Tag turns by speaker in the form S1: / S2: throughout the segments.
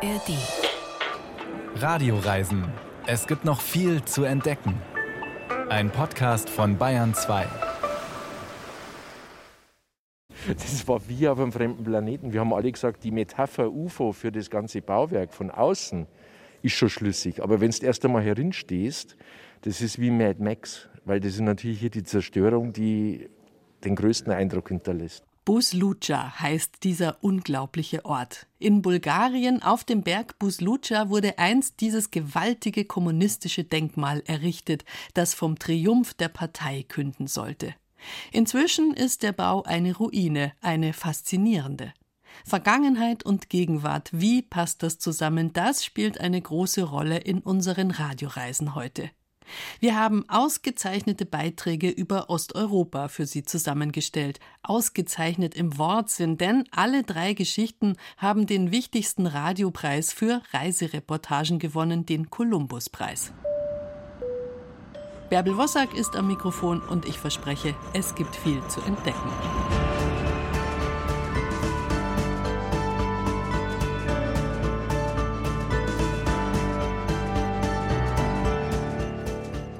S1: ARD.
S2: Radioreisen. Es gibt noch viel zu entdecken. Ein Podcast von Bayern 2.
S3: Das war wie auf einem fremden Planeten. Wir haben alle gesagt, die Metapher UFO für das ganze Bauwerk von außen ist schon schlüssig. Aber wenn du erst einmal stehst, das ist wie Mad Max, weil das ist natürlich hier die Zerstörung, die den größten Eindruck hinterlässt.
S1: Buslucha heißt dieser unglaubliche Ort. In Bulgarien auf dem Berg Buslucha wurde einst dieses gewaltige kommunistische Denkmal errichtet, das vom Triumph der Partei künden sollte. Inzwischen ist der Bau eine Ruine, eine faszinierende. Vergangenheit und Gegenwart, wie passt das zusammen? Das spielt eine große Rolle in unseren Radioreisen heute. Wir haben ausgezeichnete Beiträge über Osteuropa für Sie zusammengestellt. Ausgezeichnet im Wortsinn, denn alle drei Geschichten haben den wichtigsten Radiopreis für Reisereportagen gewonnen, den Columbus-Preis. Bärbel Wossack ist am Mikrofon und ich verspreche, es gibt viel zu entdecken.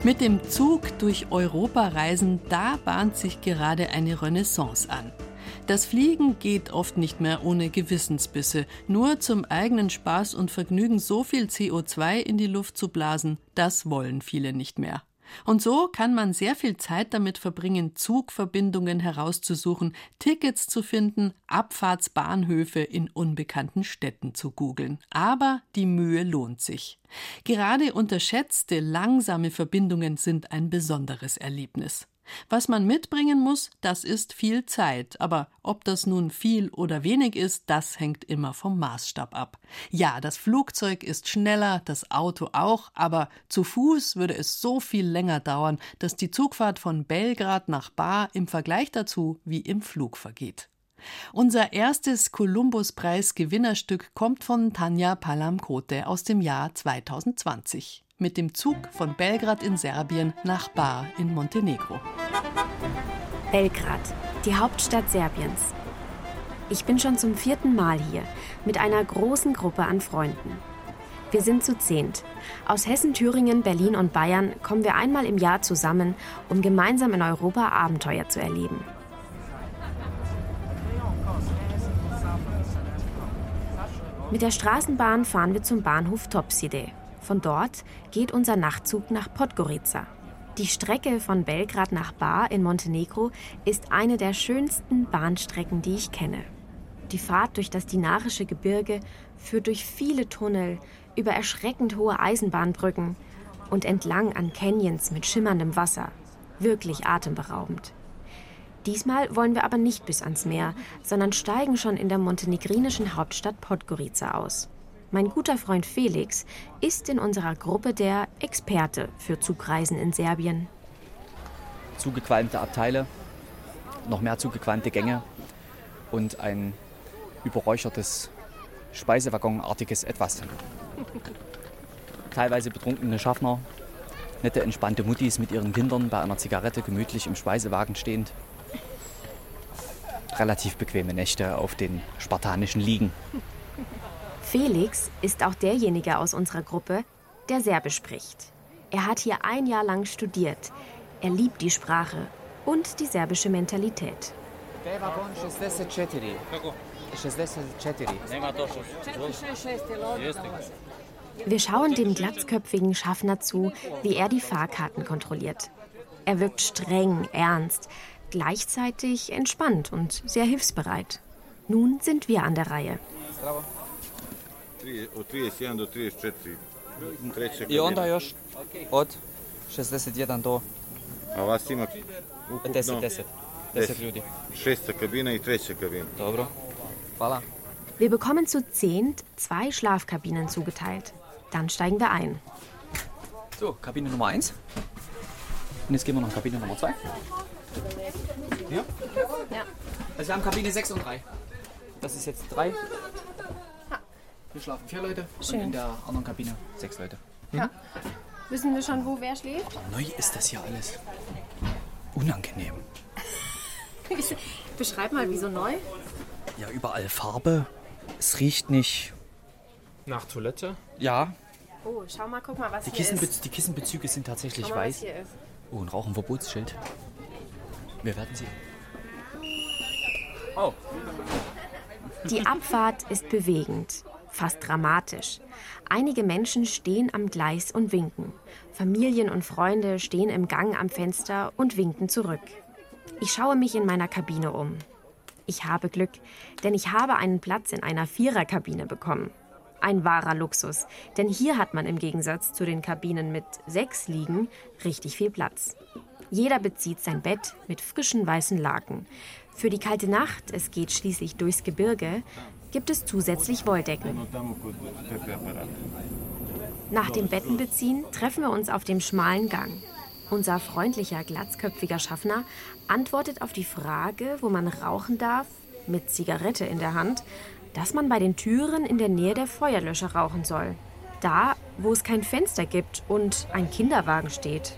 S1: Mit dem Zug durch Europa reisen, da bahnt sich gerade eine Renaissance an. Das Fliegen geht oft nicht mehr ohne Gewissensbisse. Nur zum eigenen Spaß und Vergnügen so viel CO2 in die Luft zu blasen, das wollen viele nicht mehr. Und so kann man sehr viel Zeit damit verbringen, Zugverbindungen herauszusuchen, Tickets zu finden, Abfahrtsbahnhöfe in unbekannten Städten zu googeln. Aber die Mühe lohnt sich. Gerade unterschätzte, langsame Verbindungen sind ein besonderes Erlebnis. Was man mitbringen muss, das ist viel Zeit, aber ob das nun viel oder wenig ist, das hängt immer vom Maßstab ab. Ja, das Flugzeug ist schneller, das Auto auch, aber zu Fuß würde es so viel länger dauern, dass die Zugfahrt von Belgrad nach Bar im Vergleich dazu wie im Flug vergeht. Unser erstes Columbus-Preis-Gewinnerstück kommt von Tanja Palamkote aus dem Jahr 2020 mit dem Zug von Belgrad in Serbien nach Bar in Montenegro.
S4: Belgrad, die Hauptstadt Serbiens. Ich bin schon zum vierten Mal hier mit einer großen Gruppe an Freunden. Wir sind zu zehnt. Aus Hessen, Thüringen, Berlin und Bayern kommen wir einmal im Jahr zusammen, um gemeinsam in Europa Abenteuer zu erleben. Mit der Straßenbahn fahren wir zum Bahnhof Topside. Von dort geht unser Nachtzug nach Podgorica. Die Strecke von Belgrad nach Bar in Montenegro ist eine der schönsten Bahnstrecken, die ich kenne. Die Fahrt durch das dinarische Gebirge führt durch viele Tunnel, über erschreckend hohe Eisenbahnbrücken und entlang an Canyons mit schimmerndem Wasser. Wirklich atemberaubend. Diesmal wollen wir aber nicht bis ans Meer, sondern steigen schon in der montenegrinischen Hauptstadt Podgorica aus. Mein guter Freund Felix ist in unserer Gruppe der Experte für Zugreisen in Serbien.
S5: Zugequalmte Abteile, noch mehr zugequalmte Gänge und ein überräuchertes Speisewaggonartiges Etwas. Teilweise betrunkene Schaffner, nette, entspannte Muttis mit ihren Kindern bei einer Zigarette gemütlich im Speisewagen stehend. Relativ bequeme Nächte auf den spartanischen Liegen.
S4: Felix ist auch derjenige aus unserer Gruppe, der Serbisch spricht. Er hat hier ein Jahr lang studiert. Er liebt die Sprache und die serbische Mentalität. Wir schauen dem glatzköpfigen Schaffner zu, wie er die Fahrkarten kontrolliert. Er wirkt streng, ernst, gleichzeitig entspannt und sehr hilfsbereit. Nun sind wir an der Reihe
S6: od 31 do 34. Treća
S5: I onda još od 61 do...
S6: A vas ima ukupno...
S5: 10, 10. 10 ljudi.
S6: Šesta kabina i treća kabina.
S5: Dobro. Hvala.
S4: Wir bekommen zu zehnt zwei Schlafkabinen zugeteilt. Dann steigen wir ein.
S5: So, Kabine Nummer 1. Und jetzt gehen wir noch in Kabine Nummer 2. Hier? Ja. Also wir haben Kabine 6 und 3. Das ist jetzt 3. Hier schlafen vier Leute
S7: Schön.
S5: und in der anderen Kabine sechs Leute.
S7: Ja. Wissen wir schon, wo wer schläft?
S5: Neu ist das hier alles. Unangenehm.
S7: Beschreib mal, wieso neu?
S5: Ja, überall Farbe. Es riecht nicht
S8: Nach Toilette?
S5: Ja.
S7: Oh, schau mal, guck mal, was
S5: Die,
S7: hier
S5: Kissenbe
S7: ist.
S5: die Kissenbezüge sind tatsächlich
S7: Schau mal, was
S5: weiß.
S7: hier ist.
S5: Oh, ein Rauchenverbotsschild. Wir werden sie. Oh,
S4: Die Abfahrt ist bewegend, fast dramatisch. Einige Menschen stehen am Gleis und winken. Familien und Freunde stehen im Gang am Fenster und winken zurück. Ich schaue mich in meiner Kabine um. Ich habe Glück, denn ich habe einen Platz in einer Viererkabine bekommen. Ein wahrer Luxus, denn hier hat man im Gegensatz zu den Kabinen mit sechs Liegen richtig viel Platz. Jeder bezieht sein Bett mit frischen weißen Laken. Für die kalte Nacht, es geht schließlich durchs Gebirge, gibt es zusätzlich Wolldecken. Nach dem Bettenbeziehen treffen wir uns auf dem schmalen Gang. Unser freundlicher, glatzköpfiger Schaffner antwortet auf die Frage, wo man rauchen darf, mit Zigarette in der Hand, dass man bei den Türen in der Nähe der Feuerlöscher rauchen soll. Da, wo es kein Fenster gibt und ein Kinderwagen steht.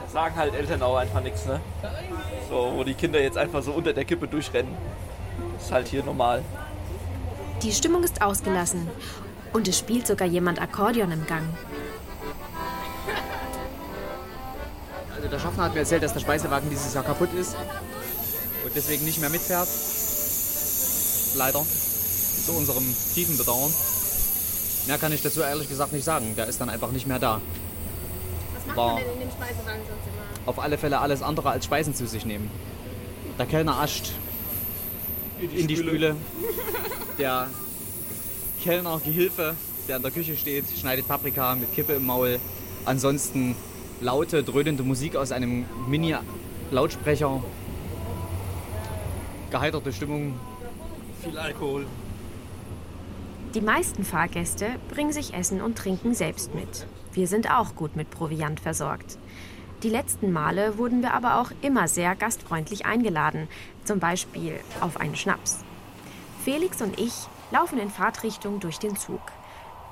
S9: Da sagen halt Eltern auch einfach nichts, ne? So, wo die Kinder jetzt einfach so unter der Kippe durchrennen. Ist halt hier normal.
S4: Die Stimmung ist ausgelassen und es spielt sogar jemand Akkordeon im Gang.
S5: also der Schaffner hat mir erzählt, dass der Speisewagen dieses Jahr kaputt ist und deswegen nicht mehr mitfährt. Leider. Zu unserem tiefen Bedauern. Mehr kann ich dazu ehrlich gesagt nicht sagen. Der ist dann einfach nicht mehr da.
S7: Was macht
S5: War-
S7: man denn in dem Speisewagen sonst immer?
S5: Auf alle Fälle alles andere als Speisen zu sich nehmen. Der Kellner ascht in die Spüle. Der Kellner, Gehilfe, der in der Küche steht, schneidet Paprika mit Kippe im Maul. Ansonsten laute, dröhnende Musik aus einem Mini-Lautsprecher. Geheiterte Stimmung.
S9: Viel Alkohol.
S4: Die meisten Fahrgäste bringen sich Essen und Trinken selbst mit. Wir sind auch gut mit Proviant versorgt. Die letzten Male wurden wir aber auch immer sehr gastfreundlich eingeladen, zum Beispiel auf einen Schnaps. Felix und ich laufen in Fahrtrichtung durch den Zug.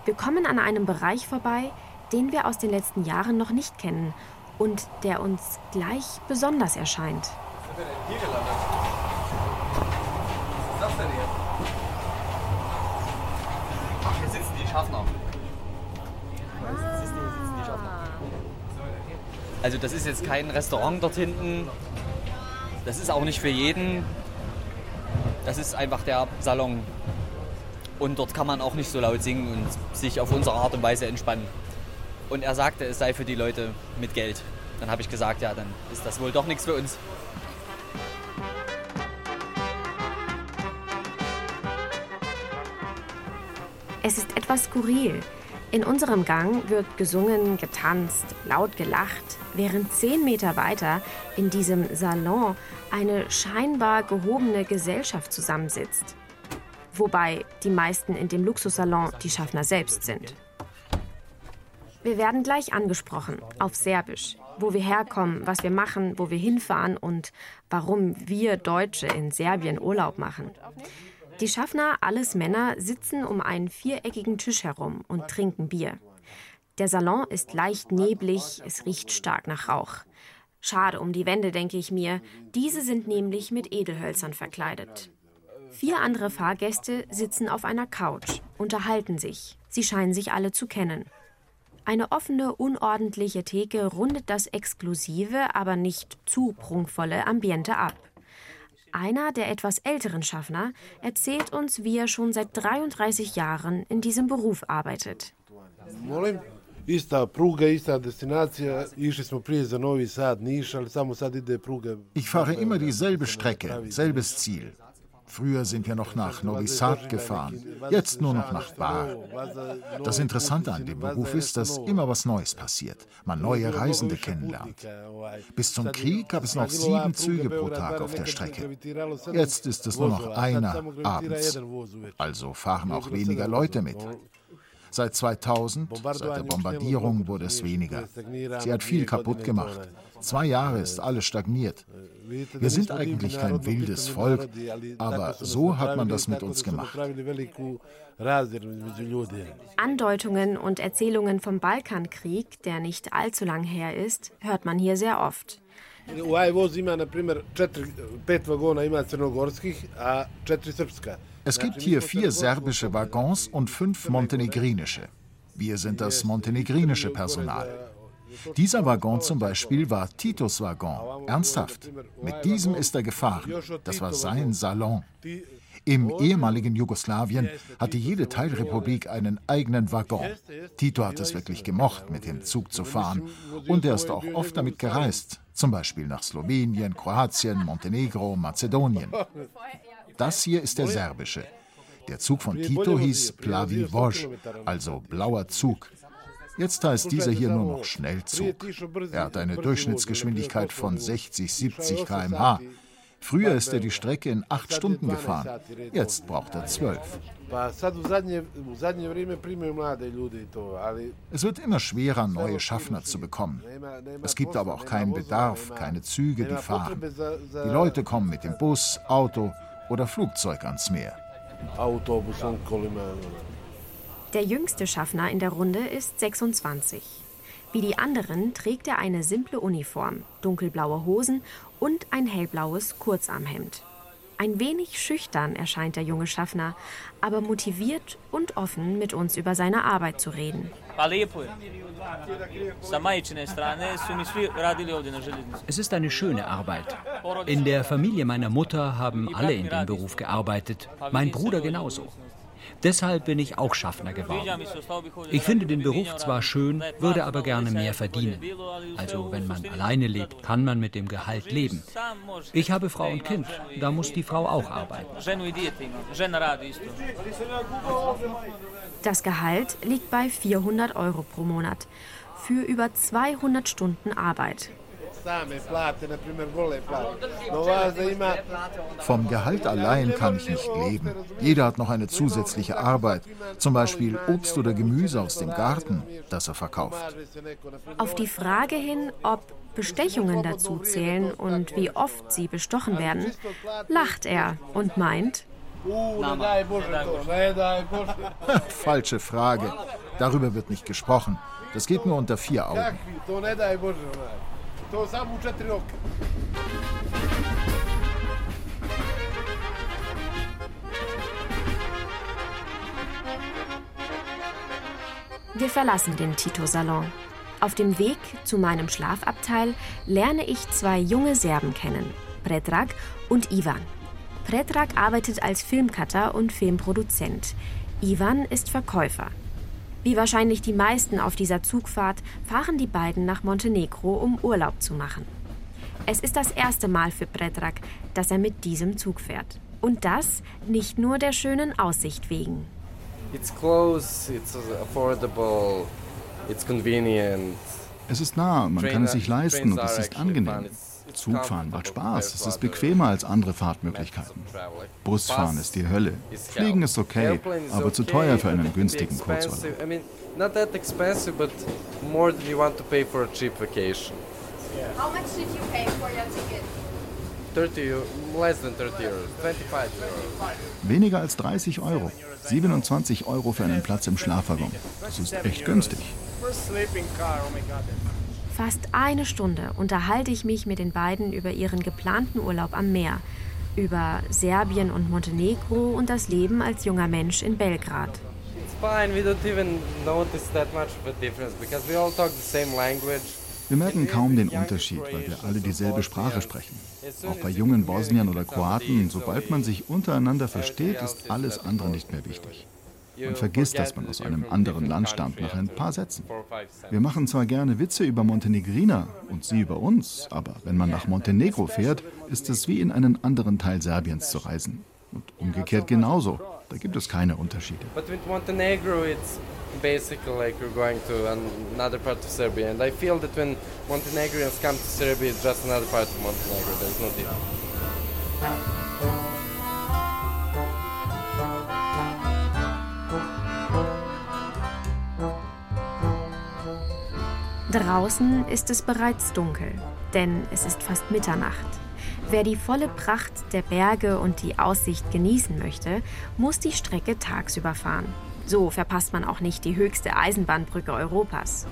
S4: Wir kommen an einem Bereich vorbei, den wir aus den letzten Jahren noch nicht kennen und der uns gleich besonders erscheint.
S9: Was ist das denn hier?
S5: Ach, hier sitzen die Schaffner. Also das ist jetzt kein Restaurant dort hinten. Das ist auch nicht für jeden. Das ist einfach der Salon. Und dort kann man auch nicht so laut singen und sich auf unsere Art und Weise entspannen. Und er sagte, es sei für die Leute mit Geld. Dann habe ich gesagt, ja, dann ist das wohl doch nichts für uns.
S4: Es ist etwas skurril. In unserem Gang wird gesungen, getanzt, laut gelacht, während zehn Meter weiter in diesem Salon eine scheinbar gehobene Gesellschaft zusammensitzt. Wobei die meisten in dem Luxussalon die Schaffner selbst sind. Wir werden gleich angesprochen, auf Serbisch, wo wir herkommen, was wir machen, wo wir hinfahren und warum wir Deutsche in Serbien Urlaub machen. Die Schaffner, alles Männer, sitzen um einen viereckigen Tisch herum und trinken Bier. Der Salon ist leicht neblig, es riecht stark nach Rauch. Schade um die Wände, denke ich mir. Diese sind nämlich mit Edelhölzern verkleidet. Vier andere Fahrgäste sitzen auf einer Couch, unterhalten sich. Sie scheinen sich alle zu kennen. Eine offene, unordentliche Theke rundet das exklusive, aber nicht zu prunkvolle Ambiente ab. Einer der etwas älteren Schaffner erzählt uns, wie er schon seit 33 Jahren in diesem Beruf arbeitet.
S10: Ich fahre immer dieselbe Strecke, selbes Ziel. Früher sind wir noch nach Novi Sad gefahren, jetzt nur noch nach Bar. Das Interessante an dem Beruf ist, dass immer was Neues passiert, man neue Reisende kennenlernt. Bis zum Krieg gab es noch sieben Züge pro Tag auf der Strecke. Jetzt ist es nur noch einer abends. Also fahren auch weniger Leute mit. Seit 2000, seit der Bombardierung, wurde es weniger. Sie hat viel kaputt gemacht. Zwei Jahre ist alles stagniert. Wir sind eigentlich kein wildes Volk, aber so hat man das mit uns gemacht.
S4: Andeutungen und Erzählungen vom Balkankrieg, der nicht allzu lang her ist, hört man hier sehr oft.
S11: Ovaj voz ima, na primjer, četiri, pet vagona ima crnogorskih, a četiri srpska.
S10: Es gibt hier vier serbische Waggons und fünf montenegrinische. Wir sind das montenegrinische Personal. Dieser Waggon zum Beispiel war Titos Waggon. Ernsthaft. Mit diesem ist er gefahren. Das war sein Salon. Im ehemaligen Jugoslawien hatte jede Teilrepublik einen eigenen Waggon. Tito hat es wirklich gemocht, mit dem Zug zu fahren. Und er ist auch oft damit gereist, zum Beispiel nach Slowenien, Kroatien, Montenegro, Mazedonien. Das hier ist der serbische. Der Zug von Tito hieß Plavi Voj, also blauer Zug. Jetzt heißt dieser hier nur noch Schnellzug. Er hat eine Durchschnittsgeschwindigkeit von 60, 70 km/h. Früher ist er die Strecke in acht Stunden gefahren. Jetzt braucht er zwölf. Es wird immer schwerer, neue Schaffner zu bekommen. Es gibt aber auch keinen Bedarf, keine Züge, die fahren. Die Leute kommen mit dem Bus, Auto oder Flugzeug ans Meer.
S4: Der jüngste Schaffner in der Runde ist 26. Wie die anderen trägt er eine simple Uniform, dunkelblaue Hosen und ein hellblaues Kurzarmhemd. Ein wenig schüchtern erscheint der junge Schaffner, aber motiviert und offen, mit uns über seine Arbeit zu reden.
S8: Es ist eine schöne Arbeit. In der Familie meiner Mutter haben alle in dem Beruf gearbeitet, mein Bruder genauso. Deshalb bin ich auch Schaffner geworden. Ich finde den Beruf zwar schön, würde aber gerne mehr verdienen. Also wenn man alleine lebt, kann man mit dem Gehalt leben. Ich habe Frau und Kind, da muss die Frau auch arbeiten.
S4: Das Gehalt liegt bei 400 Euro pro Monat für über 200 Stunden Arbeit.
S10: Vom Gehalt allein kann ich nicht leben. Jeder hat noch eine zusätzliche Arbeit, zum Beispiel Obst oder Gemüse aus dem Garten, das er verkauft.
S4: Auf die Frage hin, ob Bestechungen dazu zählen und wie oft sie bestochen werden, lacht er und meint,
S10: Falsche Frage. Darüber wird nicht gesprochen. Das geht nur unter vier Augen. To u četiri oka.
S4: Wir verlassen den Tito-Salon. Auf dem Weg zu meinem Schlafabteil lerne ich zwei junge Serben kennen, Predrag und Ivan. Predrag arbeitet als Filmcutter und Filmproduzent. Ivan ist Verkäufer. Wie wahrscheinlich die meisten auf dieser Zugfahrt fahren die beiden nach Montenegro, um Urlaub zu machen. Es ist das erste Mal für Predrag, dass er mit diesem Zug fährt. Und das nicht nur der schönen Aussicht wegen.
S12: It's close, it's affordable, it's convenient.
S13: Es ist nah, man kann es sich leisten und es ist angenehm. Zugfahren macht Spaß, es ist bequemer als andere Fahrtmöglichkeiten. Busfahren ist die Hölle. Fliegen ist okay, aber zu teuer für einen günstigen Kurzurlaub.
S12: Not that expensive, but more than you want to pay for a cheap vacation.
S7: How much did you pay for your ticket?
S12: 30, less than 30 euros, 25 euros.
S13: Weniger als 30 Euro. 27 Euro für einen Platz im Schlafwaggon. Das ist echt günstig.
S4: Fast eine Stunde unterhalte ich mich mit den beiden über ihren geplanten Urlaub am Meer, über Serbien und Montenegro und das Leben als junger Mensch in Belgrad.
S13: Wir merken kaum den Unterschied, weil wir alle dieselbe Sprache sprechen. Auch bei jungen Bosniern oder Kroaten, sobald man sich untereinander versteht, ist alles andere nicht mehr wichtig. Man vergisst, dass man aus einem anderen Land stammt, nach ein paar Sätzen. Wir machen zwar gerne Witze über Montenegriner und sie über uns, aber wenn man nach Montenegro fährt, ist es wie in einen anderen Teil Serbiens zu reisen. Und umgekehrt genauso. Da gibt es keine Unterschiede.
S12: But with Montenegro, it's basically like you're going to another part of Serbia. And I feel that when Montenegrins come to Serbia, it's just another part of Montenegro. There's no difference.
S4: Draußen ist es bereits dunkel, denn es ist fast Mitternacht. Wer die volle Pracht der Berge und die Aussicht genießen möchte, muss die Strecke tagsüber fahren. So verpasst man auch nicht die höchste Eisenbahnbrücke Europas.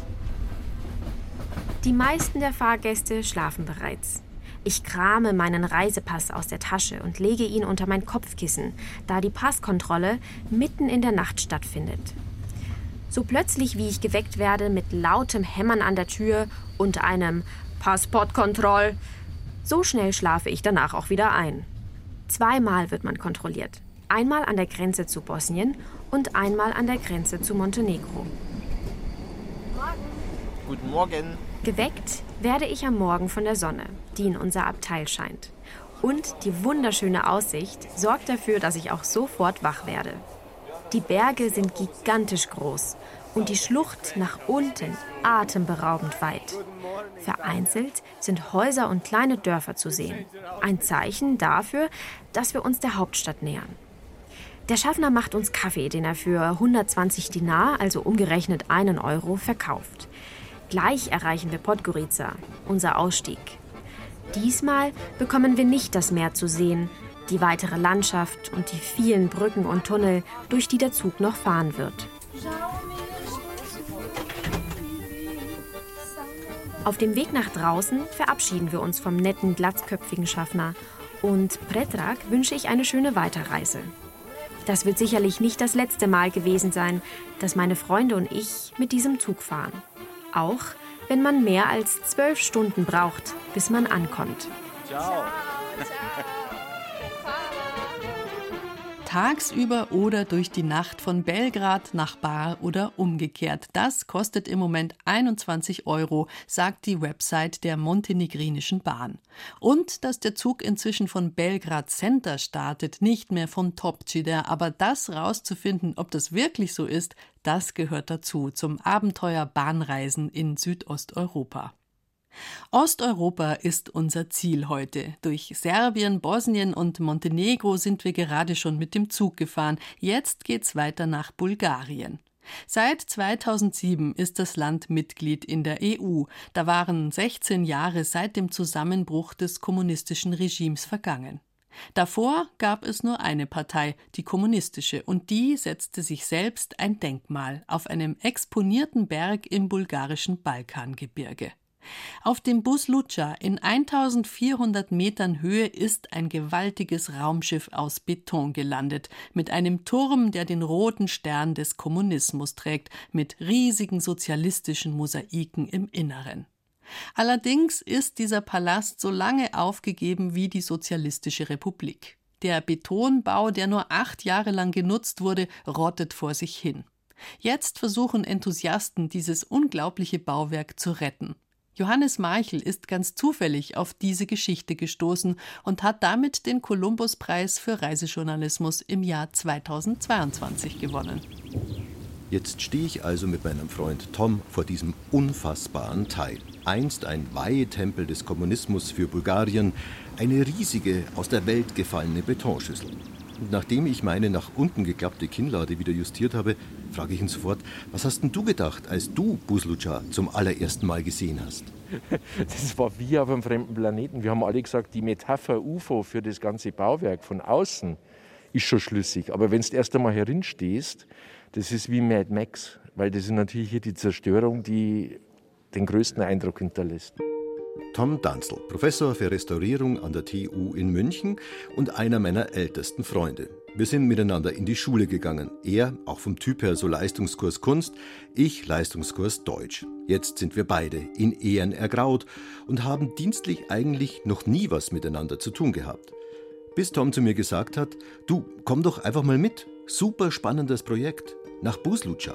S4: Die meisten der Fahrgäste schlafen bereits. Ich krame meinen Reisepass aus der Tasche und lege ihn unter mein Kopfkissen, da die Passkontrolle mitten in der Nacht stattfindet. So plötzlich, wie ich geweckt werde mit lautem Hämmern an der Tür und einem Passportkontroll, so schnell schlafe ich danach auch wieder ein. Zweimal wird man kontrolliert. Einmal an der Grenze zu Bosnien und einmal an der Grenze zu Montenegro.
S14: Guten Morgen.
S4: Geweckt werde ich am Morgen von der Sonne, die in unser Abteil scheint. Und die wunderschöne Aussicht sorgt dafür, dass ich auch sofort wach werde. Die Berge sind gigantisch groß und die Schlucht nach unten atemberaubend weit. Vereinzelt sind Häuser und kleine Dörfer zu sehen. Ein Zeichen dafür, dass wir uns der Hauptstadt nähern. Der Schaffner macht uns Kaffee, den er für 120 Dinar, also umgerechnet einen Euro, verkauft. Gleich erreichen wir Podgorica, unser Ausstieg. Diesmal bekommen wir nicht das Meer zu sehen, die weitere Landschaft und die vielen Brücken und Tunnel, durch die der Zug noch fahren wird. Auf dem Weg nach draußen verabschieden wir uns vom netten, glatzköpfigen Schaffner und Pretrag wünsche ich eine schöne Weiterreise. Das wird sicherlich nicht das letzte Mal gewesen sein, dass meine Freunde und ich mit diesem Zug fahren. Auch wenn man mehr als zwölf Stunden braucht, bis man ankommt. Ciao.
S1: Tagsüber oder durch die Nacht von Belgrad nach Bar oder umgekehrt. Das kostet im Moment 21 Euro, sagt die Website der Montenegrinischen Bahn. Und dass der Zug inzwischen von Belgrad Center startet, nicht mehr von Topcida. Aber das rauszufinden, ob das wirklich so ist, das gehört dazu zum Abenteuer Bahnreisen in Südosteuropa. Osteuropa ist unser Ziel heute. Durch Serbien, Bosnien und Montenegro sind wir gerade schon mit dem Zug gefahren. Jetzt geht's weiter nach Bulgarien. Seit 2007 ist das Land Mitglied in der EU. Da waren 16 Jahre seit dem Zusammenbruch des kommunistischen Regimes vergangen. Davor gab es nur eine Partei, die kommunistische, und die setzte sich selbst ein Denkmal auf einem exponierten Berg im bulgarischen Balkangebirge. Auf dem Bus Lucha in 1400 Metern Höhe ist ein gewaltiges Raumschiff aus Beton gelandet, mit einem Turm, der den roten Stern des Kommunismus trägt, mit riesigen sozialistischen Mosaiken im Inneren. Allerdings ist dieser Palast so lange aufgegeben wie die Sozialistische Republik. Der Betonbau, der nur acht Jahre lang genutzt wurde, rottet vor sich hin. Jetzt versuchen Enthusiasten, dieses unglaubliche Bauwerk zu retten. Johannes Marchel ist ganz zufällig auf diese Geschichte gestoßen und hat damit den Columbus-Preis für Reisejournalismus im Jahr 2022 gewonnen.
S15: Jetzt stehe ich also mit meinem Freund Tom vor diesem unfassbaren Teil. Einst ein Weihentempel des Kommunismus für Bulgarien, eine riesige, aus der Welt gefallene Betonschüssel. Und nachdem ich meine nach unten geklappte Kinnlade wieder justiert habe, frage ich ihn sofort, was hast denn du gedacht, als du Buslucha zum allerersten Mal gesehen hast?
S3: Das war wie auf einem fremden Planeten. Wir haben alle gesagt, die Metapher UFO für das ganze Bauwerk von außen ist schon schlüssig. Aber wenn du erst einmal herinstehst, das ist wie Mad Max, weil das ist natürlich hier die Zerstörung, die den größten Eindruck hinterlässt.
S15: Tom Danzel, Professor für Restaurierung an der TU in München und einer meiner ältesten Freunde. Wir sind miteinander in die Schule gegangen. Er, auch vom Typ her so Leistungskurs Kunst, ich Leistungskurs Deutsch. Jetzt sind wir beide in Ehren ergraut und haben dienstlich eigentlich noch nie was miteinander zu tun gehabt. Bis Tom zu mir gesagt hat, du, komm doch einfach mal mit. Super spannendes Projekt. Nach Buslucha.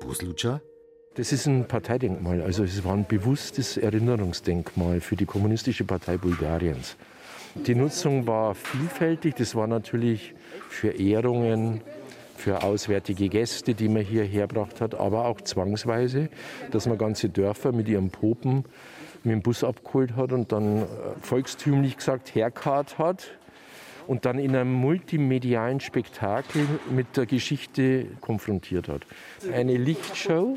S15: Buslucha?
S3: Das ist ein Parteidenkmal, also es war ein bewusstes Erinnerungsdenkmal für die Kommunistische Partei Bulgariens. Die Nutzung war vielfältig, das war natürlich für Ehrungen, für auswärtige Gäste, die man hierher gebracht hat, aber auch zwangsweise, dass man ganze Dörfer mit ihren Popen mit dem Bus abgeholt hat und dann äh, volkstümlich gesagt herkart hat und dann in einem multimedialen Spektakel mit der Geschichte konfrontiert hat. Eine Lichtshow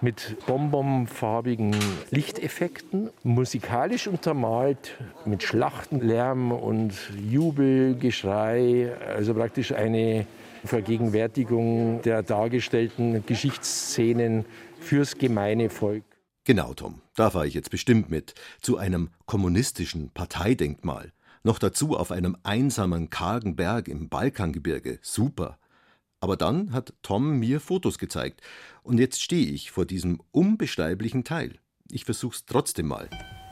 S3: mit bonbonfarbigen Lichteffekten, musikalisch untermalt mit Schlachtenlärm und Jubelgeschrei, also praktisch eine Vergegenwärtigung der dargestellten Geschichtsszenen fürs gemeine Volk.
S15: Genau, Tom, da fahre ich jetzt bestimmt mit. Zu einem kommunistischen Parteidenkmal. Noch dazu auf einem einsamen, kargen Berg im Balkangebirge. Super. Aber dann hat Tom mir Fotos gezeigt. Und jetzt stehe ich vor diesem unbeschreiblichen Teil. Ich versuch's trotzdem mal.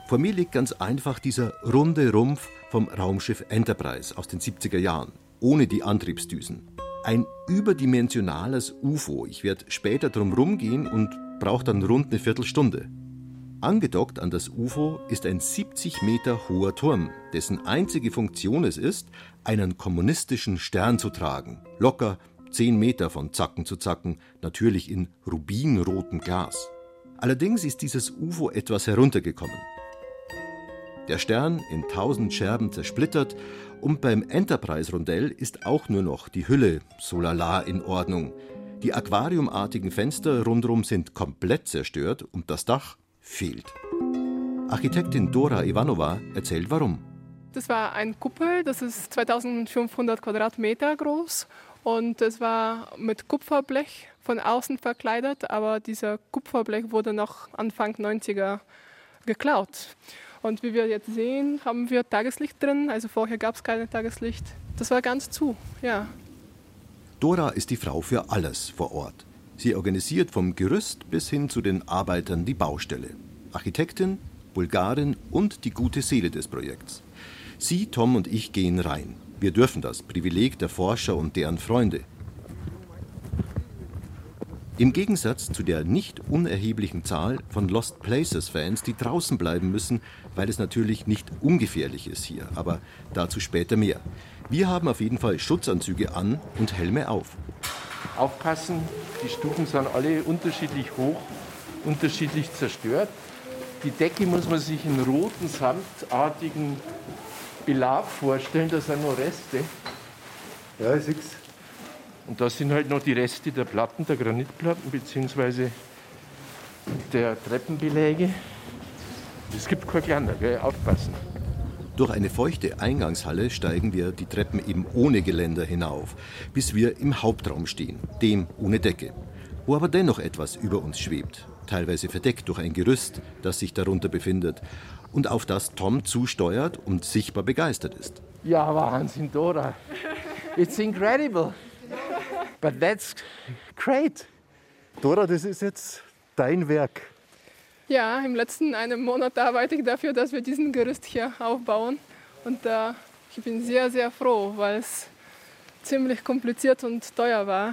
S15: Vor mir liegt ganz einfach dieser runde Rumpf vom Raumschiff Enterprise aus den 70er Jahren, ohne die Antriebsdüsen. Ein überdimensionales UFO. Ich werde später drum rumgehen und brauche dann rund eine Viertelstunde. Angedockt an das UFO ist ein 70 Meter hoher Turm, dessen einzige Funktion es ist, einen kommunistischen Stern zu tragen. Locker 10 Meter von Zacken zu Zacken, natürlich in rubinrotem Glas. Allerdings ist dieses UFO etwas heruntergekommen. Der Stern in tausend Scherben zersplittert und beim Enterprise-Rondell ist auch nur noch die Hülle so lala in Ordnung. Die aquariumartigen Fenster rundherum sind komplett zerstört und das Dach fehlt. Architektin Dora Ivanova erzählt warum.
S14: Das war ein Kuppel, das ist 2500 Quadratmeter groß und es war mit Kupferblech von außen verkleidet, aber dieser Kupferblech wurde noch Anfang 90er geklaut. Und wie wir jetzt sehen, haben wir Tageslicht drin. Also vorher gab es kein Tageslicht. Das war ganz zu, ja.
S15: Dora ist die Frau für alles vor Ort. Sie organisiert vom Gerüst bis hin zu den Arbeitern die Baustelle. Architektin, Bulgarin und die gute Seele des Projekts. Sie, Tom und ich gehen rein. Wir dürfen das, Privileg der Forscher und deren Freunde. Im Gegensatz zu der nicht unerheblichen Zahl von Lost Places-Fans, die draußen bleiben müssen, weil es natürlich nicht ungefährlich ist hier, aber dazu später mehr. Wir haben auf jeden Fall Schutzanzüge an und Helme auf.
S3: Aufpassen, die Stufen sind alle unterschiedlich hoch, unterschiedlich zerstört. Die Decke muss man sich in roten, samtartigen Belag vorstellen, da sind noch Reste. Ja, ich sehe und da sind halt noch die Reste der Platten, der Granitplatten bzw. der Treppenbeläge. Es gibt kein Kleiner, gell? aufpassen.
S15: Durch eine feuchte Eingangshalle steigen wir die Treppen eben ohne Geländer hinauf, bis wir im Hauptraum stehen, dem ohne Decke, wo aber dennoch etwas über uns schwebt, teilweise verdeckt durch ein Gerüst, das sich darunter befindet und auf das Tom zusteuert und sichtbar begeistert ist.
S3: Ja, Wahnsinn, Dora. It's incredible. But that's great.
S16: Dora, das ist jetzt dein Werk.
S14: Ja, im letzten einem Monat arbeite ich dafür, dass wir diesen Gerüst hier aufbauen. Und äh, ich bin sehr, sehr froh, weil es ziemlich kompliziert und teuer war.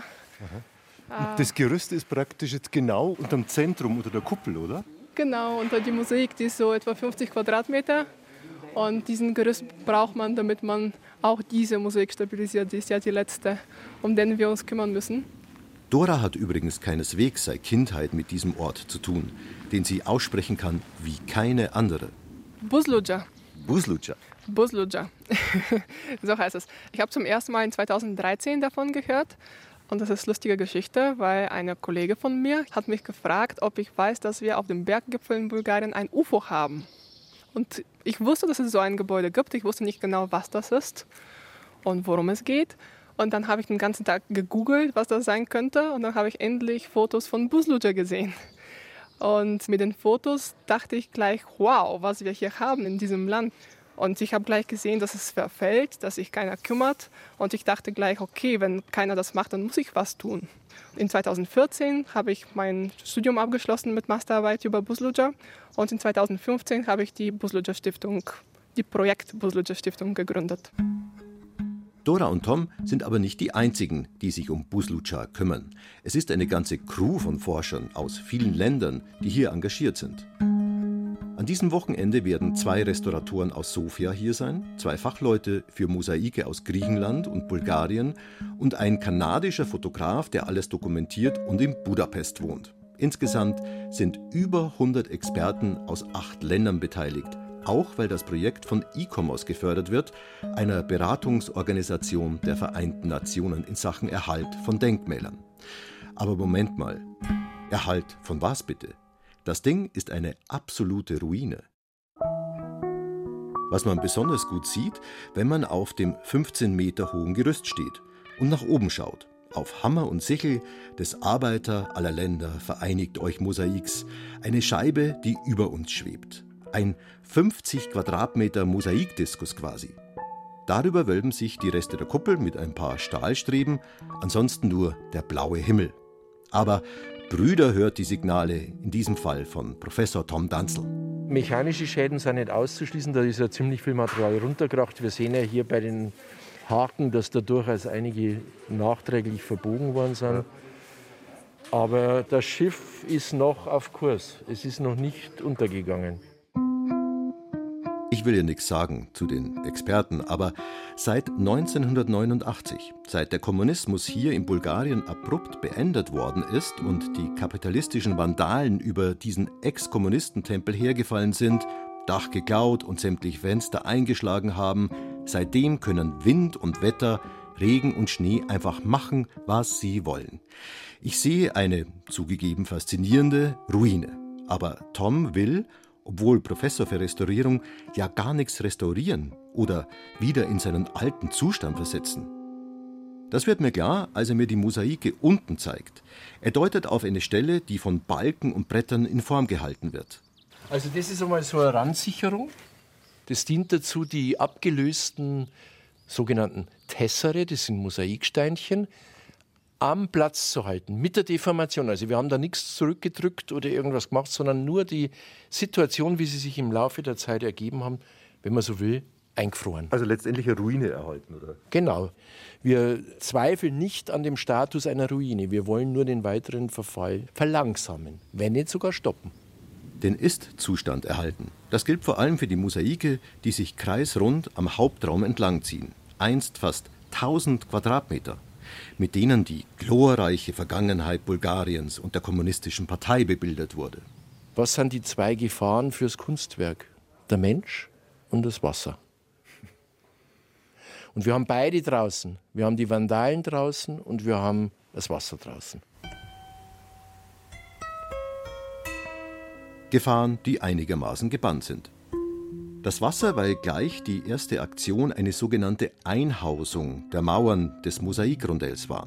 S16: Äh, das Gerüst ist praktisch jetzt genau unter dem Zentrum, unter der Kuppel, oder?
S14: Genau, unter die Musik, die ist so etwa 50 Quadratmeter. Und diesen Gerüst braucht man, damit man auch diese Musik stabilisiert. Die ist ja die letzte, um den wir uns kümmern müssen.
S15: Dora hat übrigens keineswegs seit Kindheit mit diesem Ort zu tun, den sie aussprechen kann wie keine andere.
S14: Buzluja.
S15: Buzluja.
S14: Buzluja. so heißt es. Ich habe zum ersten Mal in 2013 davon gehört. Und das ist eine lustige Geschichte, weil eine Kollege von mir hat mich gefragt, ob ich weiß, dass wir auf dem Berggipfel in Bulgarien ein UFO haben. Und ich wusste, dass es so ein Gebäude gibt. Ich wusste nicht genau, was das ist und worum es geht. Und dann habe ich den ganzen Tag gegoogelt, was das sein könnte. Und dann habe ich endlich Fotos von Buzluja gesehen. Und mit den Fotos dachte ich gleich, wow, was wir hier haben in diesem Land. Und ich habe gleich gesehen, dass es verfällt, dass sich keiner kümmert. Und ich dachte gleich, okay, wenn keiner das macht, dann muss ich was tun. In 2014 habe ich mein Studium abgeschlossen mit Masterarbeit über Buzluja und in 2015 habe ich die Buzluja Stiftung, die Projekt Buzluja Stiftung gegründet.
S15: Dora und Tom sind aber nicht die einzigen, die sich um Buzluja kümmern. Es ist eine ganze Crew von Forschern aus vielen Ländern, die hier engagiert sind. An diesem Wochenende werden zwei Restauratoren aus Sofia hier sein, zwei Fachleute für Mosaike aus Griechenland und Bulgarien und ein kanadischer Fotograf, der alles dokumentiert und in Budapest wohnt. Insgesamt sind über 100 Experten aus acht Ländern beteiligt, auch weil das Projekt von ICOMOS gefördert wird, einer Beratungsorganisation der Vereinten Nationen in Sachen Erhalt von Denkmälern. Aber Moment mal, Erhalt von was bitte? Das Ding ist eine absolute Ruine. Was man besonders gut sieht, wenn man auf dem 15 Meter hohen Gerüst steht und nach oben schaut, auf Hammer und Sichel des Arbeiter aller Länder vereinigt euch Mosaiks, eine Scheibe, die über uns schwebt. Ein 50 Quadratmeter Mosaikdiskus quasi. Darüber wölben sich die Reste der Kuppel mit ein paar Stahlstreben, ansonsten nur der blaue Himmel. Aber Brüder hört die Signale, in diesem Fall von Professor Tom Danzel.
S3: Mechanische Schäden sind nicht auszuschließen, da ist ja ziemlich viel Material runtergebracht. Wir sehen ja hier bei den Haken, dass da durchaus einige nachträglich verbogen worden sind. Aber das Schiff ist noch auf Kurs. Es ist noch nicht untergegangen.
S15: Ich will ja nichts sagen zu den Experten, aber seit 1989, seit der Kommunismus hier in Bulgarien abrupt beendet worden ist und die kapitalistischen Vandalen über diesen Ex-Kommunistentempel hergefallen sind, Dach geklaut und sämtliche Fenster eingeschlagen haben, seitdem können Wind und Wetter, Regen und Schnee einfach machen, was sie wollen. Ich sehe eine zugegeben faszinierende Ruine. Aber Tom will, obwohl Professor für Restaurierung, ja gar nichts restaurieren oder wieder in seinen alten Zustand versetzen. Das wird mir klar, als er mir die Mosaike unten zeigt. Er deutet auf eine Stelle, die von Balken und Brettern in Form gehalten wird.
S3: Also das ist einmal so eine Randsicherung. Das dient dazu, die abgelösten sogenannten Tessere, das sind Mosaiksteinchen, am Platz zu halten, mit der Deformation. Also wir haben da nichts zurückgedrückt oder irgendwas gemacht, sondern nur die Situation, wie sie sich im Laufe der Zeit ergeben haben, wenn man so will, eingefroren.
S16: Also letztendlich eine Ruine erhalten, oder?
S3: Genau. Wir zweifeln nicht an dem Status einer Ruine. Wir wollen nur den weiteren Verfall verlangsamen, wenn nicht sogar stoppen.
S15: Den Ist-Zustand erhalten. Das gilt vor allem für die Mosaike, die sich kreisrund am Hauptraum entlangziehen. Einst fast 1000 Quadratmeter mit denen die glorreiche Vergangenheit Bulgariens und der kommunistischen Partei bebildert wurde.
S3: Was sind die zwei Gefahren fürs Kunstwerk? Der Mensch und das Wasser. Und wir haben beide draußen. Wir haben die Vandalen draußen und wir haben das Wasser draußen.
S15: Gefahren, die einigermaßen gebannt sind. Das Wasser war gleich die erste Aktion eine sogenannte Einhausung der Mauern des Mosaikrondells war.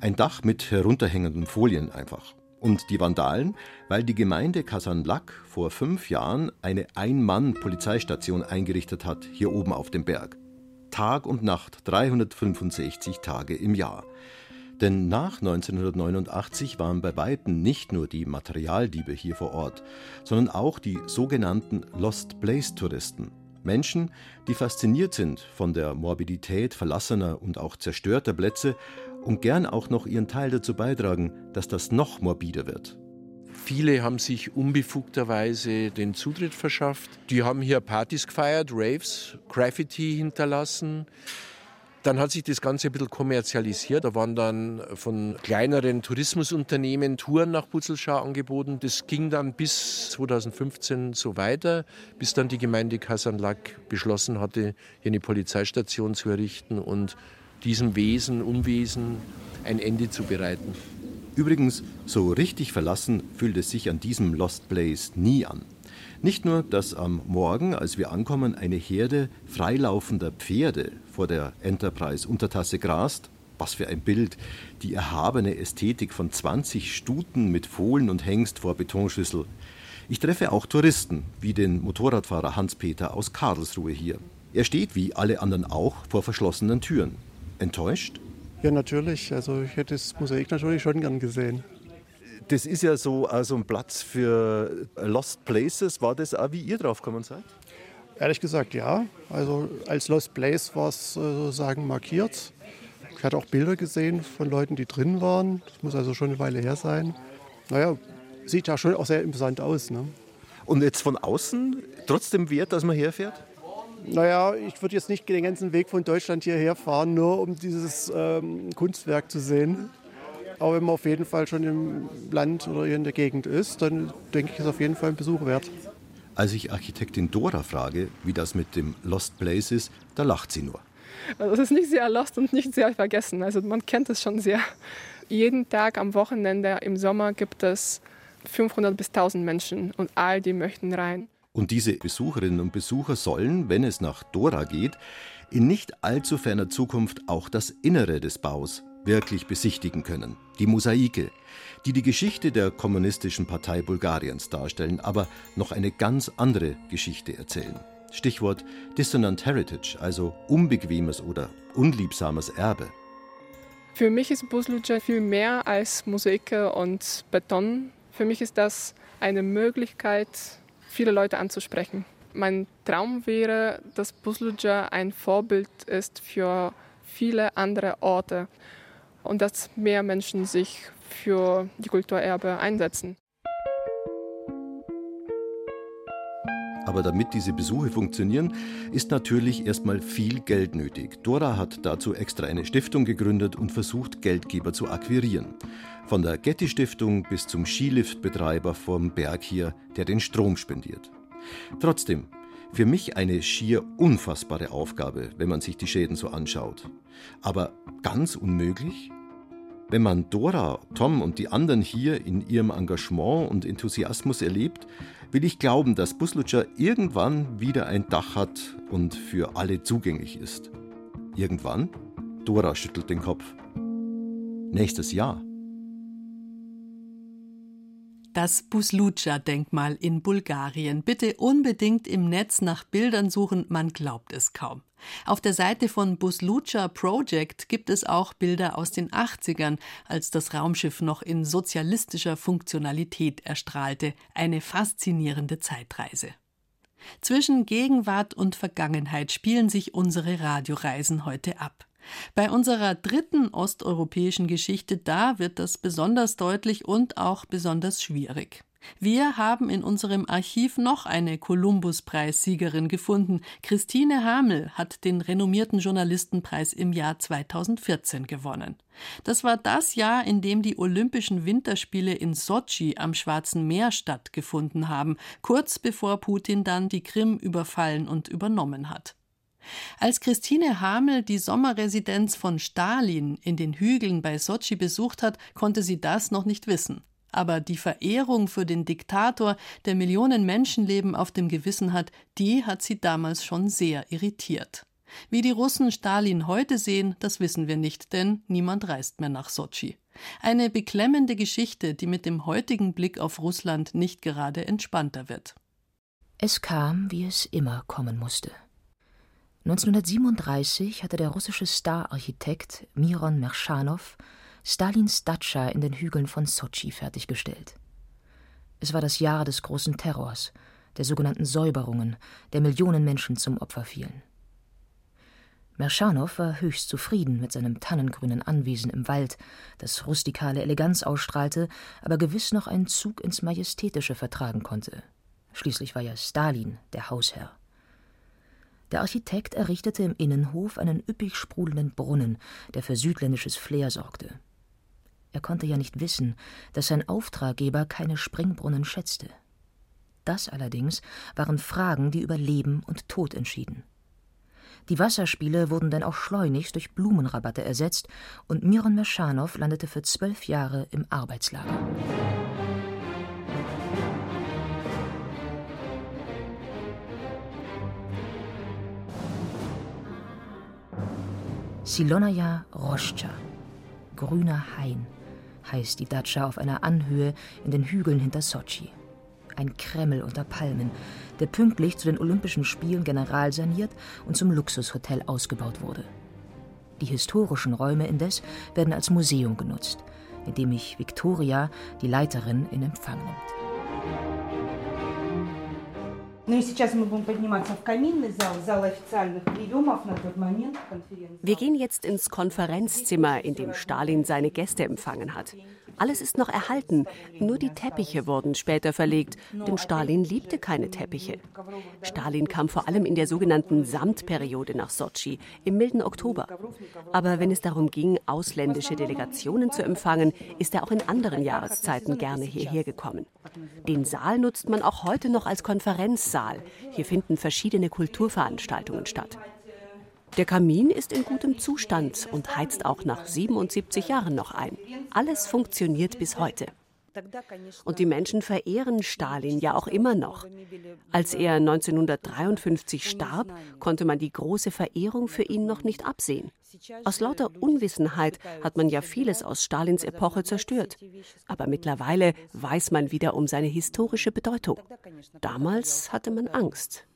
S15: Ein Dach mit herunterhängenden Folien einfach. Und die Vandalen, weil die Gemeinde Kasanlak vor fünf Jahren eine Ein-Mann-Polizeistation eingerichtet hat, hier oben auf dem Berg. Tag und Nacht, 365 Tage im Jahr. Denn nach 1989 waren bei Weitem nicht nur die Materialdiebe hier vor Ort, sondern auch die sogenannten Lost Place Touristen. Menschen, die fasziniert sind von der Morbidität verlassener und auch zerstörter Plätze und gern auch noch ihren Teil dazu beitragen, dass das noch morbider wird.
S3: Viele haben sich unbefugterweise den Zutritt verschafft. Die haben hier Partys gefeiert, Raves, Graffiti hinterlassen. Dann hat sich das Ganze ein bisschen kommerzialisiert. Da waren dann von kleineren Tourismusunternehmen Touren nach Butzelschau angeboten. Das ging dann bis 2015 so weiter, bis dann die Gemeinde Kasanlak beschlossen hatte, hier eine Polizeistation zu errichten und diesem Wesen, Unwesen ein Ende zu bereiten.
S15: Übrigens, so richtig verlassen fühlt es sich an diesem Lost Place nie an. Nicht nur, dass am Morgen, als wir ankommen, eine Herde freilaufender Pferde vor der Enterprise-Untertasse grast, was für ein Bild, die erhabene Ästhetik von 20 Stuten mit Fohlen und Hengst vor Betonschüssel. Ich treffe auch Touristen, wie den Motorradfahrer Hans-Peter aus Karlsruhe hier. Er steht wie alle anderen auch vor verschlossenen Türen. Enttäuscht?
S17: Ja, natürlich. Also ich hätte das Mosaik natürlich schon gern gesehen
S16: das ist ja so also ein Platz für Lost Places. War das auch, wie ihr drauf gekommen seid?
S17: Ehrlich gesagt, ja. Also als Lost Place war es äh, sozusagen markiert. Ich hatte auch Bilder gesehen von Leuten, die drin waren. Das muss also schon eine Weile her sein. Naja, sieht ja schon auch sehr imposant aus. Ne?
S16: Und jetzt von außen trotzdem wert, dass man herfährt?
S17: Naja, ich würde jetzt nicht den ganzen Weg von Deutschland hierher fahren, nur um dieses ähm, Kunstwerk zu sehen. Aber wenn man auf jeden Fall schon im Land oder in der Gegend ist, dann denke ich, ist auf jeden Fall ein Besuch wert.
S15: Als ich Architektin Dora frage, wie das mit dem Lost Place ist, da lacht sie nur.
S14: Also es ist nicht sehr lost und nicht sehr vergessen. Also man kennt es schon sehr. Jeden Tag am Wochenende im Sommer gibt es 500 bis 1000 Menschen und all die möchten rein.
S15: Und diese Besucherinnen und Besucher sollen, wenn es nach Dora geht, in nicht allzu ferner Zukunft auch das Innere des Baus wirklich besichtigen können. Die Mosaike, die die Geschichte der kommunistischen Partei Bulgariens darstellen, aber noch eine ganz andere Geschichte erzählen. Stichwort Dissonant Heritage, also unbequemes oder unliebsames Erbe.
S14: Für mich ist Busluja viel mehr als Mosaike und Beton. Für mich ist das eine Möglichkeit, viele Leute anzusprechen. Mein Traum wäre, dass Busluja ein Vorbild ist für viele andere Orte und dass mehr Menschen sich für die Kulturerbe einsetzen.
S15: Aber damit diese Besuche funktionieren, ist natürlich erstmal viel Geld nötig. Dora hat dazu extra eine Stiftung gegründet und versucht, Geldgeber zu akquirieren. Von der Getty Stiftung bis zum Skiliftbetreiber vom Berg hier, der den Strom spendiert. Trotzdem, für mich eine schier unfassbare Aufgabe, wenn man sich die Schäden so anschaut. Aber ganz unmöglich? Wenn man Dora, Tom und die anderen hier in ihrem Engagement und Enthusiasmus erlebt, will ich glauben, dass Buslutscher irgendwann wieder ein Dach hat und für alle zugänglich ist. Irgendwann? Dora schüttelt den Kopf. Nächstes Jahr.
S1: Das Buslucha-Denkmal in Bulgarien. Bitte unbedingt im Netz nach Bildern suchen, man glaubt es kaum. Auf der Seite von Buslucha Project gibt es auch Bilder aus den 80ern, als das Raumschiff noch in sozialistischer Funktionalität erstrahlte. Eine faszinierende Zeitreise. Zwischen Gegenwart und Vergangenheit spielen sich unsere Radioreisen heute ab. Bei unserer dritten osteuropäischen Geschichte da wird das besonders deutlich und auch besonders schwierig. Wir haben in unserem Archiv noch eine Kolumbus-Preissiegerin gefunden. Christine Hamel hat den renommierten Journalistenpreis im Jahr 2014 gewonnen. Das war das Jahr, in dem die Olympischen Winterspiele in Sotschi am Schwarzen Meer stattgefunden haben, kurz bevor Putin dann die Krim überfallen und übernommen hat. Als Christine Hamel die Sommerresidenz von Stalin in den Hügeln bei Sotschi besucht hat, konnte sie das noch nicht wissen. Aber die Verehrung für den Diktator, der Millionen Menschenleben auf dem Gewissen hat, die hat sie damals schon sehr irritiert. Wie die Russen Stalin heute sehen, das wissen wir nicht, denn niemand reist mehr nach Sotschi. Eine beklemmende Geschichte, die mit dem heutigen Blick auf Russland nicht gerade entspannter wird.
S18: Es kam, wie es immer kommen musste. 1937 hatte der russische Star-Architekt Miron Merschanow Stalins Datscha in den Hügeln von Sotschi fertiggestellt. Es war das Jahr des großen Terrors, der sogenannten Säuberungen, der Millionen Menschen zum Opfer fielen. Merschanow war höchst zufrieden mit seinem tannengrünen Anwesen im Wald, das rustikale Eleganz ausstrahlte, aber gewiss noch einen Zug ins Majestätische vertragen konnte. Schließlich war ja Stalin der Hausherr. Der Architekt errichtete im Innenhof einen üppig sprudelnden Brunnen, der für südländisches Flair sorgte. Er konnte ja nicht wissen, dass sein Auftraggeber keine Springbrunnen schätzte. Das allerdings waren Fragen, die über Leben und Tod entschieden. Die Wasserspiele wurden dann auch schleunigst durch Blumenrabatte ersetzt und Miron Merschanow landete für zwölf Jahre im Arbeitslager. Silonaja Roscha, grüner Hain, heißt die Datscha auf einer Anhöhe in den Hügeln hinter Sochi. Ein Kreml unter Palmen, der pünktlich zu den Olympischen Spielen generalsaniert und zum Luxushotel ausgebaut wurde. Die historischen Räume indes werden als Museum genutzt, in dem mich Victoria, die Leiterin, in Empfang nimmt.
S19: Wir gehen jetzt ins Konferenzzimmer, in dem Stalin seine Gäste empfangen hat. Alles ist noch erhalten, nur die Teppiche wurden später verlegt, denn Stalin liebte keine Teppiche. Stalin kam vor allem in der sogenannten Samtperiode nach Sotschi, im milden Oktober. Aber wenn es darum ging, ausländische Delegationen zu empfangen, ist er auch in anderen Jahreszeiten gerne hierher gekommen. Den Saal nutzt man auch heute noch als Konferenzsaal. Hier finden verschiedene Kulturveranstaltungen statt. Der Kamin ist in gutem Zustand und heizt auch nach 77 Jahren noch ein. Alles funktioniert bis heute. Und die Menschen verehren Stalin ja auch immer noch. Als er 1953 starb, konnte man die große Verehrung für ihn noch nicht absehen. Aus lauter Unwissenheit hat man ja vieles aus Stalins Epoche zerstört. Aber mittlerweile weiß man wieder um seine historische Bedeutung. Damals hatte man Angst.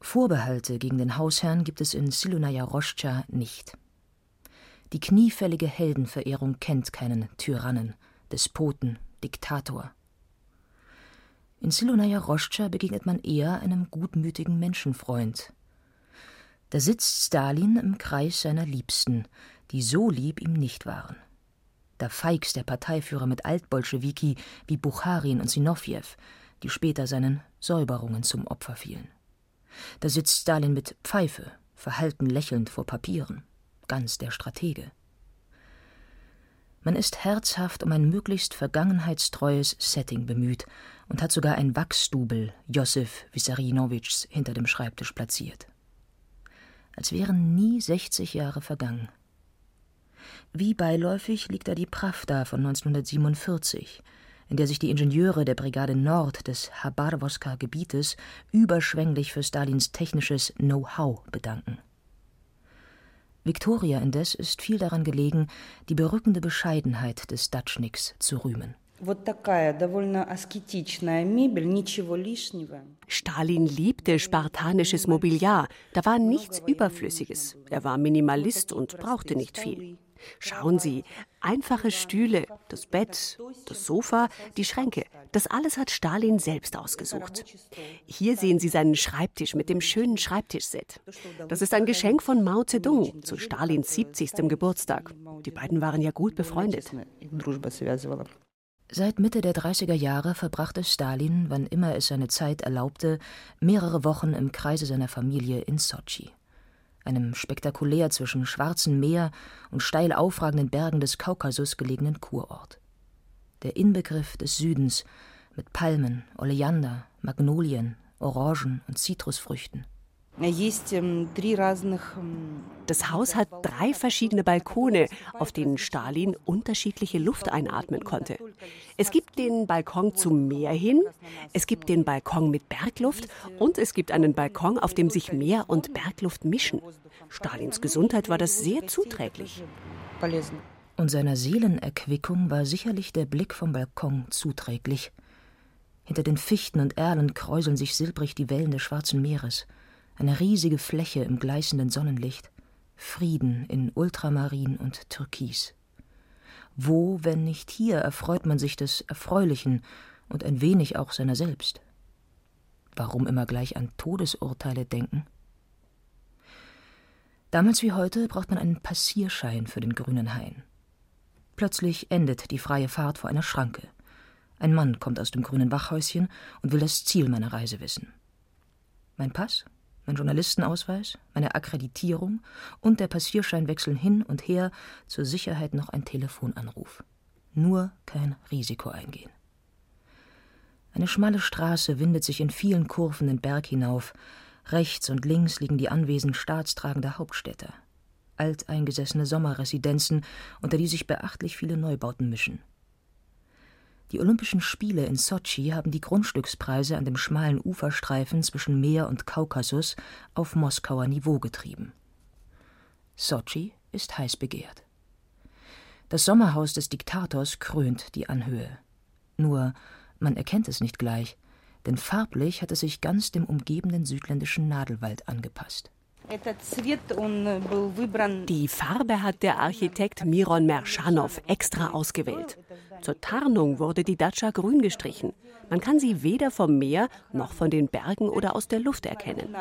S18: Vorbehalte gegen den Hausherrn gibt es in Silunaya Roschcha nicht. Die kniefällige Heldenverehrung kennt keinen Tyrannen, Despoten, Diktator. In Silunaya Roschcha begegnet man eher einem gutmütigen Menschenfreund. Da sitzt Stalin im Kreis seiner Liebsten, die so lieb ihm nicht waren. Da feigst der Parteiführer mit Altbolschewiki wie Bucharin und Sinowjew, die später seinen Säuberungen zum Opfer fielen. Da sitzt Stalin mit Pfeife, verhalten lächelnd vor Papieren, ganz der Stratege. Man ist herzhaft um ein möglichst vergangenheitstreues Setting bemüht und hat sogar ein Wachsdubel Josef Wissarionowitschs hinter dem Schreibtisch platziert. Als wären nie 60 Jahre vergangen. Wie beiläufig liegt da die Pravda von 1947, in der sich die Ingenieure der Brigade Nord des Habarwoska-Gebietes überschwänglich für Stalins technisches Know-how bedanken. Viktoria indes ist viel daran gelegen, die berückende Bescheidenheit des Datschniks zu rühmen.
S19: Stalin liebte spartanisches Mobiliar, da war nichts Überflüssiges. Er war Minimalist und brauchte nicht viel. Schauen Sie, einfache Stühle, das Bett, das Sofa, die Schränke, das alles hat Stalin selbst ausgesucht. Hier sehen Sie seinen Schreibtisch mit dem schönen Schreibtischset. Das ist ein Geschenk von Mao Zedong zu Stalins 70. Geburtstag. Die beiden waren ja gut befreundet.
S18: Seit Mitte der 30er Jahre verbrachte Stalin, wann immer es seine Zeit erlaubte, mehrere Wochen im Kreise seiner Familie in Sotschi einem spektakulär zwischen Schwarzem Meer und steil aufragenden Bergen des Kaukasus gelegenen Kurort. Der Inbegriff des Südens mit Palmen, Oleander, Magnolien, Orangen und Zitrusfrüchten.
S19: Das Haus hat drei verschiedene Balkone, auf denen Stalin unterschiedliche Luft einatmen konnte. Es gibt den Balkon zum Meer hin, es gibt den Balkon mit Bergluft und es gibt einen Balkon, auf dem sich Meer und Bergluft mischen. Stalins Gesundheit war das sehr zuträglich.
S18: Und seiner Seelenerquickung war sicherlich der Blick vom Balkon zuträglich. Hinter den Fichten und Erlen kräuseln sich silbrig die Wellen des Schwarzen Meeres eine riesige Fläche im gleißenden Sonnenlicht, Frieden in Ultramarin und Türkis. Wo, wenn nicht hier, erfreut man sich des Erfreulichen und ein wenig auch seiner selbst? Warum immer gleich an Todesurteile denken? Damals wie heute braucht man einen Passierschein für den grünen Hain. Plötzlich endet die freie Fahrt vor einer Schranke. Ein Mann kommt aus dem grünen Wachhäuschen und will das Ziel meiner Reise wissen. Mein Pass? Mein Journalistenausweis, meine Akkreditierung und der Passierschein wechseln hin und her, zur Sicherheit noch ein Telefonanruf. Nur kein Risiko eingehen. Eine schmale Straße windet sich in vielen Kurven den Berg hinauf. Rechts und links liegen die Anwesen staatstragender Hauptstädter. Alteingesessene Sommerresidenzen, unter die sich beachtlich viele Neubauten mischen. Die Olympischen Spiele in Sotschi haben die Grundstückspreise an dem schmalen Uferstreifen zwischen Meer und Kaukasus auf Moskauer Niveau getrieben. Sotschi ist heiß begehrt. Das Sommerhaus des Diktators krönt die Anhöhe. Nur man erkennt es nicht gleich, denn farblich hat es sich ganz dem umgebenden südländischen Nadelwald angepasst.
S19: Die Farbe hat der Architekt Miron Merschanow extra ausgewählt. Zur Tarnung wurde die Datscha grün gestrichen. Man kann sie weder vom Meer noch von den Bergen oder aus der Luft erkennen.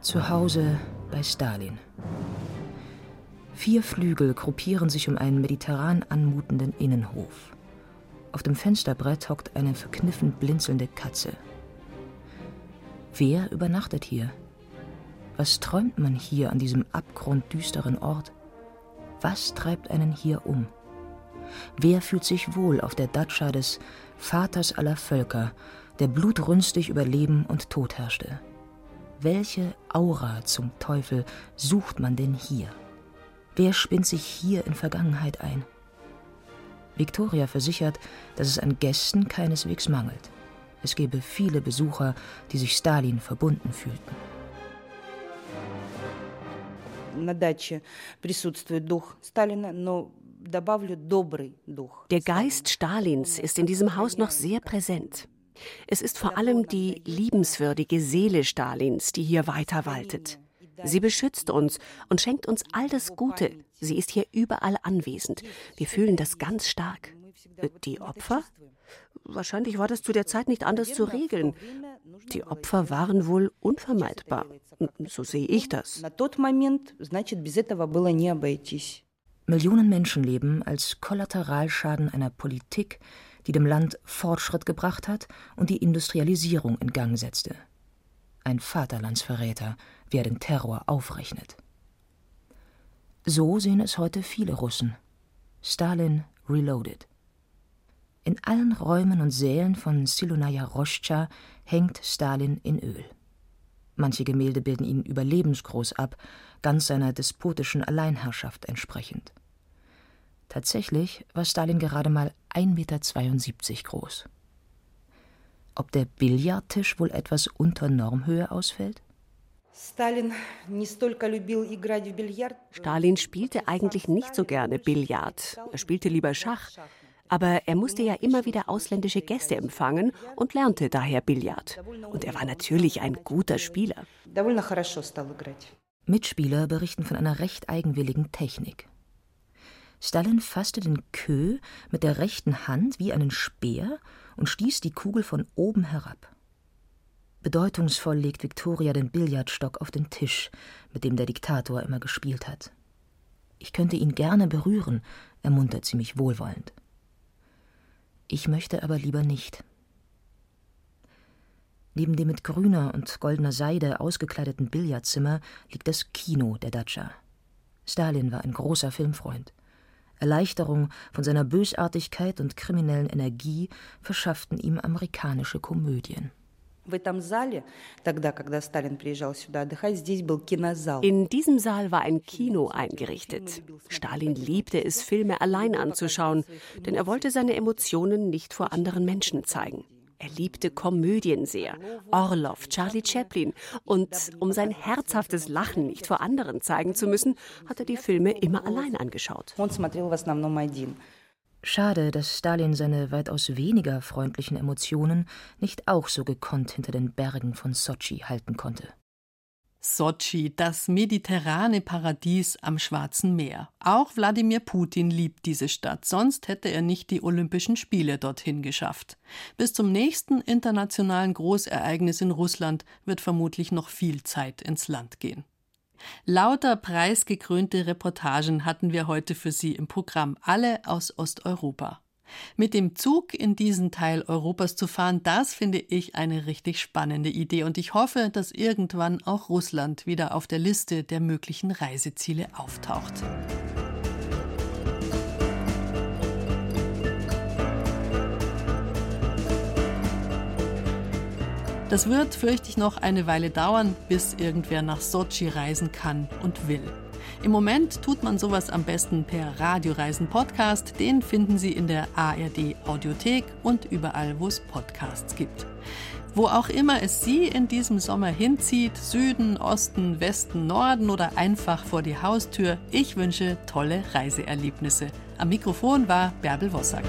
S18: Zu Hause bei Stalin. Vier Flügel gruppieren sich um einen mediterran anmutenden Innenhof. Auf dem Fensterbrett hockt eine verkniffen blinzelnde Katze. Wer übernachtet hier? Was träumt man hier an diesem abgrunddüsteren Ort? Was treibt einen hier um? Wer fühlt sich wohl auf der Datscha des Vaters aller Völker, der blutrünstig über Leben und Tod herrschte? Welche Aura zum Teufel sucht man denn hier? Wer spinnt sich hier in Vergangenheit ein? Victoria versichert, dass es an Gästen keineswegs mangelt. Es gebe viele Besucher, die sich Stalin verbunden fühlten.
S19: Der Geist Stalins ist in diesem Haus noch sehr präsent. Es ist vor allem die liebenswürdige Seele Stalins, die hier weiter waltet. Sie beschützt uns und schenkt uns all das Gute. Sie ist hier überall anwesend. Wir fühlen das ganz stark. Die Opfer? Wahrscheinlich war das zu der Zeit nicht anders zu regeln. Die Opfer waren wohl unvermeidbar. So sehe ich das.
S18: Millionen Menschen leben als Kollateralschaden einer Politik, die dem Land Fortschritt gebracht hat und die Industrialisierung in Gang setzte. Ein Vaterlandsverräter, wer den Terror aufrechnet. So sehen es heute viele Russen. Stalin reloaded. In allen Räumen und Sälen von Silonaya Roschcha hängt Stalin in Öl. Manche Gemälde bilden ihn überlebensgroß ab, ganz seiner despotischen Alleinherrschaft entsprechend. Tatsächlich war Stalin gerade mal 1,72 Meter groß. Ob der Billardtisch wohl etwas unter Normhöhe ausfällt?
S19: Stalin spielte eigentlich nicht so gerne Billard. Er spielte lieber Schach. Aber er musste ja immer wieder ausländische Gäste empfangen und lernte daher Billard. Und er war natürlich ein guter Spieler.
S18: Mitspieler berichten von einer recht eigenwilligen Technik. Stalin fasste den Kö mit der rechten Hand wie einen Speer und stieß die Kugel von oben herab. Bedeutungsvoll legt Victoria den Billardstock auf den Tisch, mit dem der Diktator immer gespielt hat. Ich könnte ihn gerne berühren, ermuntert sie mich wohlwollend. Ich möchte aber lieber nicht. Neben dem mit grüner und goldener Seide ausgekleideten Billardzimmer liegt das Kino der Datscha. Stalin war ein großer Filmfreund. Erleichterung von seiner Bösartigkeit und kriminellen Energie verschafften ihm amerikanische Komödien.
S19: In diesem Saal war ein Kino eingerichtet. Stalin liebte es, Filme allein anzuschauen, denn er wollte seine Emotionen nicht vor anderen Menschen zeigen. Er liebte Komödien sehr, Orlov, Charlie Chaplin. Und um sein herzhaftes Lachen nicht vor anderen zeigen zu müssen, hat er die Filme immer allein angeschaut.
S18: Schade, dass Stalin seine weitaus weniger freundlichen Emotionen nicht auch so gekonnt hinter den Bergen von Sotschi halten konnte.
S1: Sotschi, das mediterrane Paradies am Schwarzen Meer. Auch Wladimir Putin liebt diese Stadt, sonst hätte er nicht die Olympischen Spiele dorthin geschafft. Bis zum nächsten internationalen Großereignis in Russland wird vermutlich noch viel Zeit ins Land gehen. Lauter preisgekrönte Reportagen hatten wir heute für Sie im Programm, alle aus Osteuropa. Mit dem Zug in diesen Teil Europas zu fahren, das finde ich eine richtig spannende Idee und ich hoffe, dass irgendwann auch Russland wieder auf der Liste der möglichen Reiseziele auftaucht. Das wird, fürchte ich, noch eine Weile dauern, bis irgendwer nach Sochi reisen kann und will. Im Moment tut man sowas am besten per Radioreisen Podcast. Den finden Sie in der ARD Audiothek und überall, wo es Podcasts gibt. Wo auch immer es Sie in diesem Sommer hinzieht, Süden, Osten, Westen, Norden oder einfach vor die Haustür, ich wünsche tolle Reiseerlebnisse. Am Mikrofon war Bärbel Wossack.